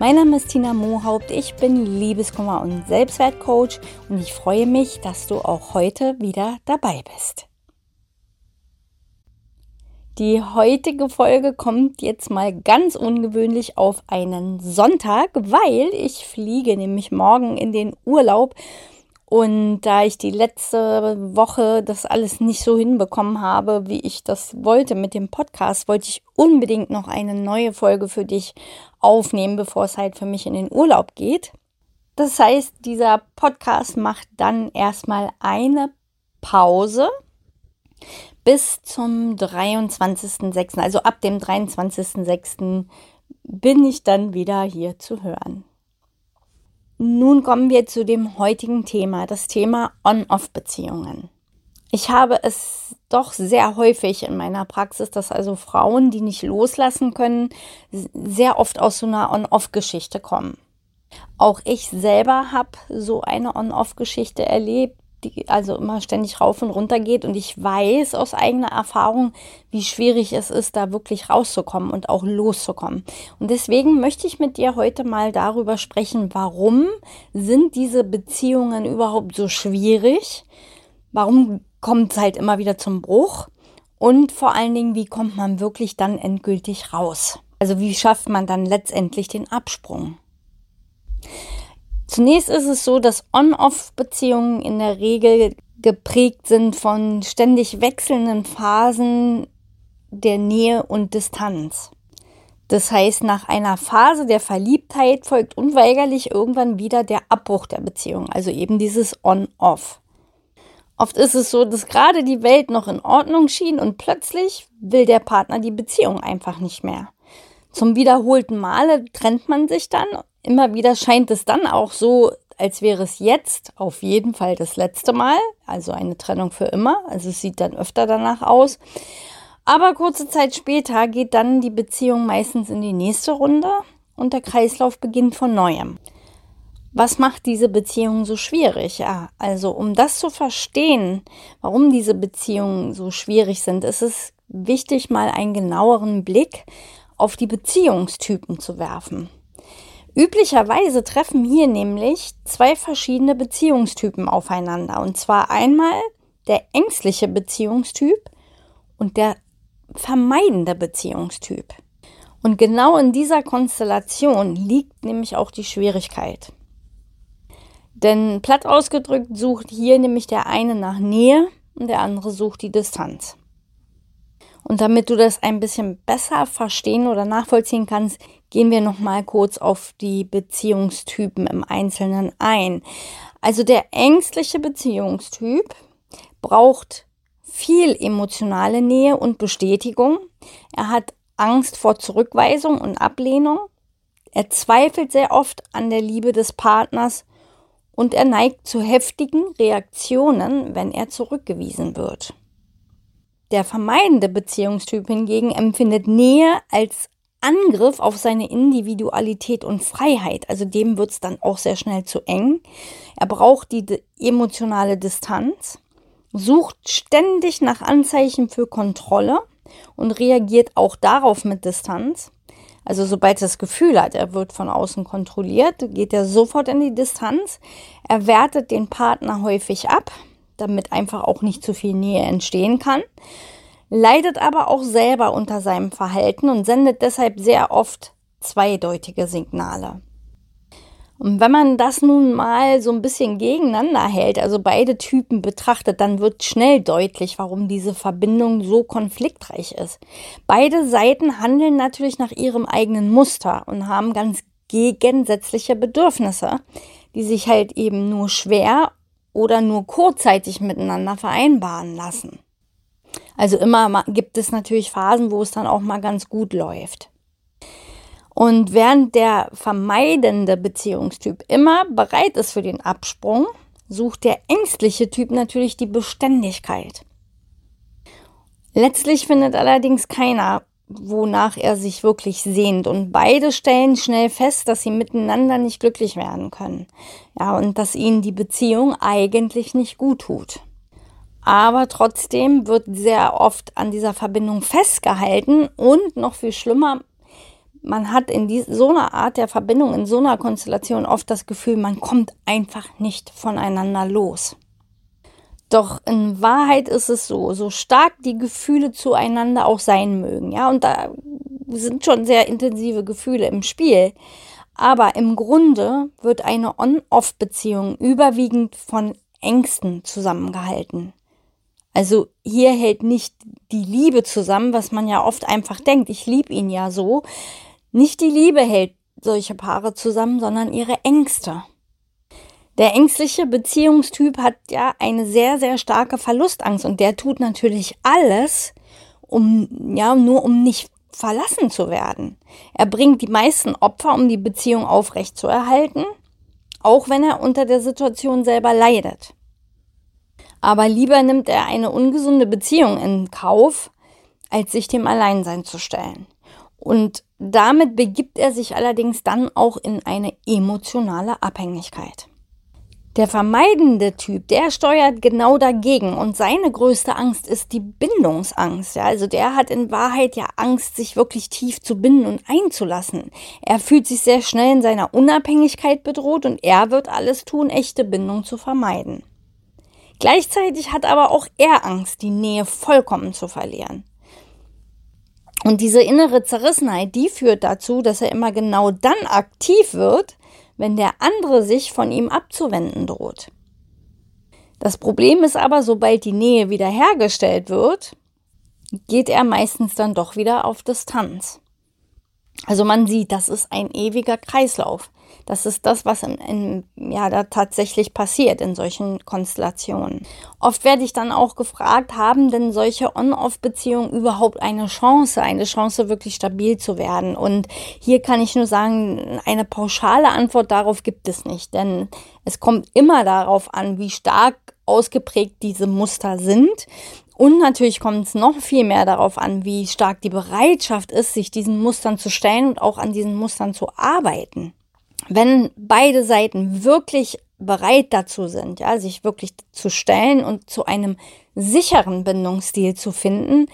Mein Name ist Tina Mohaupt, ich bin Liebeskummer- und Selbstwertcoach und ich freue mich, dass du auch heute wieder dabei bist. Die heutige Folge kommt jetzt mal ganz ungewöhnlich auf einen Sonntag, weil ich fliege nämlich morgen in den Urlaub und da ich die letzte Woche das alles nicht so hinbekommen habe, wie ich das wollte mit dem Podcast, wollte ich unbedingt noch eine neue Folge für dich aufnehmen, bevor es halt für mich in den Urlaub geht. Das heißt, dieser Podcast macht dann erstmal eine Pause bis zum 23.06. Also ab dem 23.06. bin ich dann wieder hier zu hören. Nun kommen wir zu dem heutigen Thema, das Thema On-Off-Beziehungen. Ich habe es doch sehr häufig in meiner Praxis, dass also Frauen, die nicht loslassen können, sehr oft aus so einer On-Off-Geschichte kommen. Auch ich selber habe so eine On-Off-Geschichte erlebt die also immer ständig rauf und runter geht. Und ich weiß aus eigener Erfahrung, wie schwierig es ist, da wirklich rauszukommen und auch loszukommen. Und deswegen möchte ich mit dir heute mal darüber sprechen, warum sind diese Beziehungen überhaupt so schwierig? Warum kommt es halt immer wieder zum Bruch? Und vor allen Dingen, wie kommt man wirklich dann endgültig raus? Also wie schafft man dann letztendlich den Absprung? Zunächst ist es so, dass On-Off-Beziehungen in der Regel geprägt sind von ständig wechselnden Phasen der Nähe und Distanz. Das heißt, nach einer Phase der Verliebtheit folgt unweigerlich irgendwann wieder der Abbruch der Beziehung, also eben dieses On-Off. Oft ist es so, dass gerade die Welt noch in Ordnung schien und plötzlich will der Partner die Beziehung einfach nicht mehr. Zum wiederholten Male trennt man sich dann immer wieder scheint es dann auch so, als wäre es jetzt auf jeden Fall das letzte Mal, also eine Trennung für immer. Also es sieht dann öfter danach aus. Aber kurze Zeit später geht dann die Beziehung meistens in die nächste Runde und der Kreislauf beginnt von neuem. Was macht diese Beziehung so schwierig? Ja, also um das zu verstehen, warum diese Beziehungen so schwierig sind, ist es wichtig, mal einen genaueren Blick auf die Beziehungstypen zu werfen. Üblicherweise treffen hier nämlich zwei verschiedene Beziehungstypen aufeinander. Und zwar einmal der ängstliche Beziehungstyp und der vermeidende Beziehungstyp. Und genau in dieser Konstellation liegt nämlich auch die Schwierigkeit. Denn platt ausgedrückt sucht hier nämlich der eine nach Nähe und der andere sucht die Distanz. Und damit du das ein bisschen besser verstehen oder nachvollziehen kannst, gehen wir noch mal kurz auf die Beziehungstypen im Einzelnen ein. Also der ängstliche Beziehungstyp braucht viel emotionale Nähe und Bestätigung. Er hat Angst vor Zurückweisung und Ablehnung. Er zweifelt sehr oft an der Liebe des Partners und er neigt zu heftigen Reaktionen, wenn er zurückgewiesen wird. Der vermeidende Beziehungstyp hingegen empfindet Nähe als Angriff auf seine Individualität und Freiheit. Also dem wird es dann auch sehr schnell zu eng. Er braucht die emotionale Distanz, sucht ständig nach Anzeichen für Kontrolle und reagiert auch darauf mit Distanz. Also sobald er das Gefühl hat, er wird von außen kontrolliert, geht er sofort in die Distanz. Er wertet den Partner häufig ab, damit einfach auch nicht zu viel Nähe entstehen kann leidet aber auch selber unter seinem Verhalten und sendet deshalb sehr oft zweideutige Signale. Und wenn man das nun mal so ein bisschen gegeneinander hält, also beide Typen betrachtet, dann wird schnell deutlich, warum diese Verbindung so konfliktreich ist. Beide Seiten handeln natürlich nach ihrem eigenen Muster und haben ganz gegensätzliche Bedürfnisse, die sich halt eben nur schwer oder nur kurzzeitig miteinander vereinbaren lassen. Also immer gibt es natürlich Phasen, wo es dann auch mal ganz gut läuft. Und während der vermeidende Beziehungstyp immer bereit ist für den Absprung, sucht der ängstliche Typ natürlich die Beständigkeit. Letztlich findet allerdings keiner, wonach er sich wirklich sehnt. Und beide stellen schnell fest, dass sie miteinander nicht glücklich werden können. Ja, und dass ihnen die Beziehung eigentlich nicht gut tut. Aber trotzdem wird sehr oft an dieser Verbindung festgehalten und noch viel schlimmer, man hat in so einer Art der Verbindung, in so einer Konstellation oft das Gefühl, man kommt einfach nicht voneinander los. Doch in Wahrheit ist es so, so stark die Gefühle zueinander auch sein mögen, ja, und da sind schon sehr intensive Gefühle im Spiel. Aber im Grunde wird eine On-Off-Beziehung überwiegend von Ängsten zusammengehalten. Also hier hält nicht die Liebe zusammen, was man ja oft einfach denkt, ich liebe ihn ja so. Nicht die Liebe hält solche Paare zusammen, sondern ihre Ängste. Der ängstliche Beziehungstyp hat ja eine sehr, sehr starke Verlustangst und der tut natürlich alles, um, ja, nur um nicht verlassen zu werden. Er bringt die meisten Opfer, um die Beziehung aufrechtzuerhalten, auch wenn er unter der Situation selber leidet. Aber lieber nimmt er eine ungesunde Beziehung in Kauf, als sich dem Alleinsein zu stellen. Und damit begibt er sich allerdings dann auch in eine emotionale Abhängigkeit. Der vermeidende Typ, der steuert genau dagegen und seine größte Angst ist die Bindungsangst. Ja, also der hat in Wahrheit ja Angst, sich wirklich tief zu binden und einzulassen. Er fühlt sich sehr schnell in seiner Unabhängigkeit bedroht und er wird alles tun, echte Bindung zu vermeiden. Gleichzeitig hat aber auch er Angst, die Nähe vollkommen zu verlieren. Und diese innere Zerrissenheit, die führt dazu, dass er immer genau dann aktiv wird, wenn der andere sich von ihm abzuwenden droht. Das Problem ist aber, sobald die Nähe wiederhergestellt wird, geht er meistens dann doch wieder auf Distanz. Also man sieht, das ist ein ewiger Kreislauf. Das ist das, was in, in, ja, da tatsächlich passiert in solchen Konstellationen. Oft werde ich dann auch gefragt, haben denn solche On-Off-Beziehungen überhaupt eine Chance, eine Chance wirklich stabil zu werden? Und hier kann ich nur sagen, eine pauschale Antwort darauf gibt es nicht, denn es kommt immer darauf an, wie stark ausgeprägt diese Muster sind. Und natürlich kommt es noch viel mehr darauf an, wie stark die Bereitschaft ist, sich diesen Mustern zu stellen und auch an diesen Mustern zu arbeiten wenn beide Seiten wirklich bereit dazu sind, ja, sich wirklich zu stellen und zu einem sicheren Bindungsstil zu finden,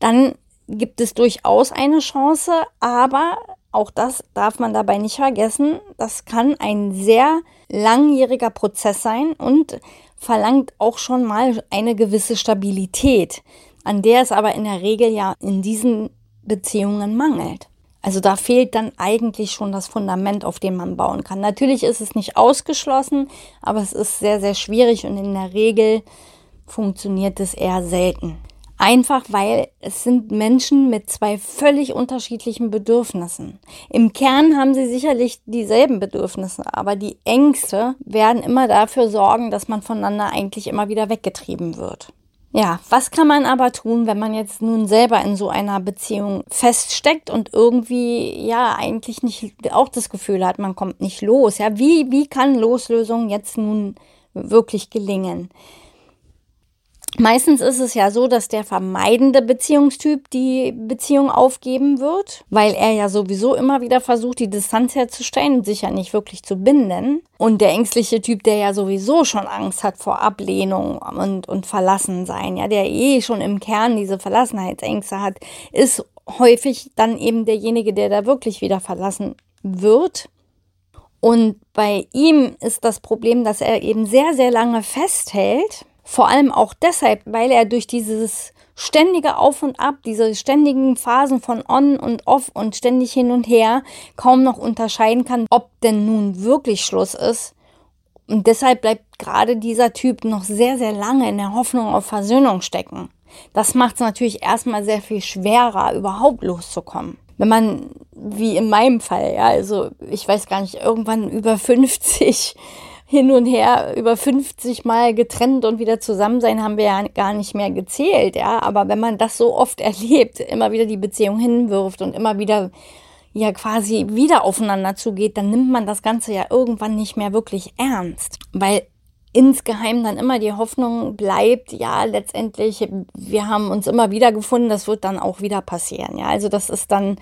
dann gibt es durchaus eine Chance, aber auch das darf man dabei nicht vergessen, das kann ein sehr langjähriger Prozess sein und verlangt auch schon mal eine gewisse Stabilität, an der es aber in der Regel ja in diesen Beziehungen mangelt. Also da fehlt dann eigentlich schon das Fundament, auf dem man bauen kann. Natürlich ist es nicht ausgeschlossen, aber es ist sehr, sehr schwierig und in der Regel funktioniert es eher selten. Einfach weil es sind Menschen mit zwei völlig unterschiedlichen Bedürfnissen. Im Kern haben sie sicherlich dieselben Bedürfnisse, aber die Ängste werden immer dafür sorgen, dass man voneinander eigentlich immer wieder weggetrieben wird. Ja, was kann man aber tun, wenn man jetzt nun selber in so einer Beziehung feststeckt und irgendwie ja eigentlich nicht auch das Gefühl hat, man kommt nicht los? Ja, wie, wie kann Loslösung jetzt nun wirklich gelingen? Meistens ist es ja so, dass der vermeidende Beziehungstyp die Beziehung aufgeben wird, weil er ja sowieso immer wieder versucht, die Distanz herzustellen und sich ja nicht wirklich zu binden. Und der ängstliche Typ, der ja sowieso schon Angst hat vor Ablehnung und, und Verlassensein, ja, der eh schon im Kern diese Verlassenheitsängste hat, ist häufig dann eben derjenige, der da wirklich wieder verlassen wird. Und bei ihm ist das Problem, dass er eben sehr, sehr lange festhält vor allem auch deshalb, weil er durch dieses ständige Auf und Ab, diese ständigen Phasen von On und Off und ständig hin und her kaum noch unterscheiden kann, ob denn nun wirklich Schluss ist. Und deshalb bleibt gerade dieser Typ noch sehr, sehr lange in der Hoffnung auf Versöhnung stecken. Das macht es natürlich erstmal sehr viel schwerer, überhaupt loszukommen. Wenn man, wie in meinem Fall, ja, also ich weiß gar nicht, irgendwann über 50 hin und her über 50 Mal getrennt und wieder zusammen sein, haben wir ja gar nicht mehr gezählt, ja. Aber wenn man das so oft erlebt, immer wieder die Beziehung hinwirft und immer wieder ja quasi wieder aufeinander zugeht, dann nimmt man das Ganze ja irgendwann nicht mehr wirklich ernst. Weil insgeheim dann immer die Hoffnung bleibt, ja, letztendlich, wir haben uns immer wieder gefunden, das wird dann auch wieder passieren. Ja, also das ist dann,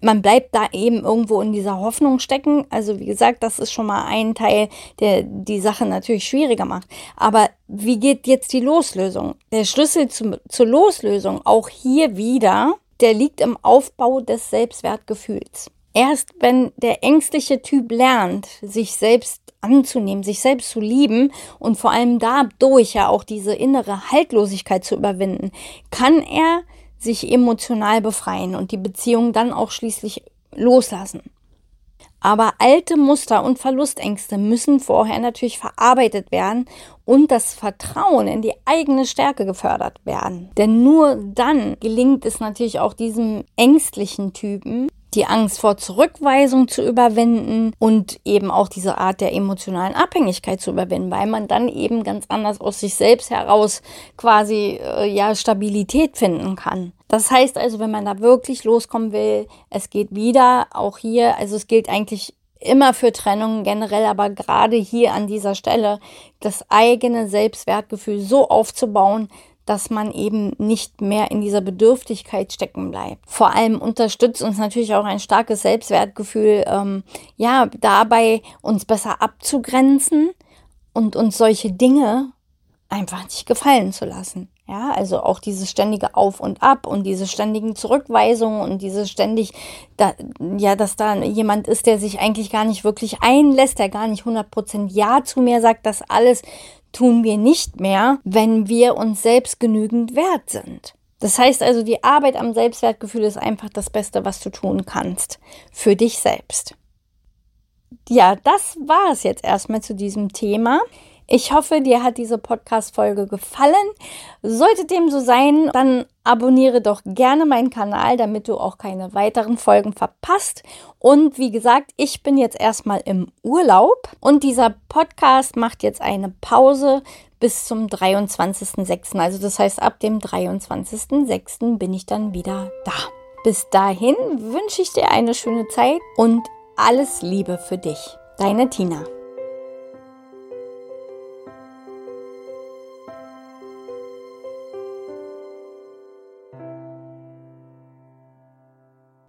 man bleibt da eben irgendwo in dieser Hoffnung stecken. Also wie gesagt, das ist schon mal ein Teil, der die Sache natürlich schwieriger macht. Aber wie geht jetzt die Loslösung? Der Schlüssel zu, zur Loslösung, auch hier wieder, der liegt im Aufbau des Selbstwertgefühls. Erst wenn der ängstliche Typ lernt, sich selbst anzunehmen, sich selbst zu lieben und vor allem dadurch ja auch diese innere Haltlosigkeit zu überwinden, kann er sich emotional befreien und die Beziehung dann auch schließlich loslassen. Aber alte Muster und Verlustängste müssen vorher natürlich verarbeitet werden und das Vertrauen in die eigene Stärke gefördert werden. Denn nur dann gelingt es natürlich auch diesem ängstlichen Typen, die Angst vor Zurückweisung zu überwinden und eben auch diese Art der emotionalen Abhängigkeit zu überwinden, weil man dann eben ganz anders aus sich selbst heraus quasi äh, ja Stabilität finden kann. Das heißt also, wenn man da wirklich loskommen will, es geht wieder auch hier, also es gilt eigentlich immer für Trennungen generell, aber gerade hier an dieser Stelle das eigene Selbstwertgefühl so aufzubauen, dass man eben nicht mehr in dieser Bedürftigkeit stecken bleibt. Vor allem unterstützt uns natürlich auch ein starkes Selbstwertgefühl, ähm, ja, dabei uns besser abzugrenzen und uns solche Dinge einfach nicht gefallen zu lassen. Ja, also auch dieses ständige Auf und Ab und diese ständigen Zurückweisungen und diese ständig, da, ja, dass da jemand ist, der sich eigentlich gar nicht wirklich einlässt, der gar nicht 100% Ja zu mir sagt, das alles tun wir nicht mehr, wenn wir uns selbst genügend wert sind. Das heißt also, die Arbeit am Selbstwertgefühl ist einfach das Beste, was du tun kannst für dich selbst. Ja, das war es jetzt erstmal zu diesem Thema. Ich hoffe, dir hat diese Podcast-Folge gefallen. Sollte dem so sein, dann abonniere doch gerne meinen Kanal, damit du auch keine weiteren Folgen verpasst. Und wie gesagt, ich bin jetzt erstmal im Urlaub und dieser Podcast macht jetzt eine Pause bis zum 23.06. Also das heißt, ab dem 23.06. bin ich dann wieder da. Bis dahin wünsche ich dir eine schöne Zeit und alles Liebe für dich. Deine Tina.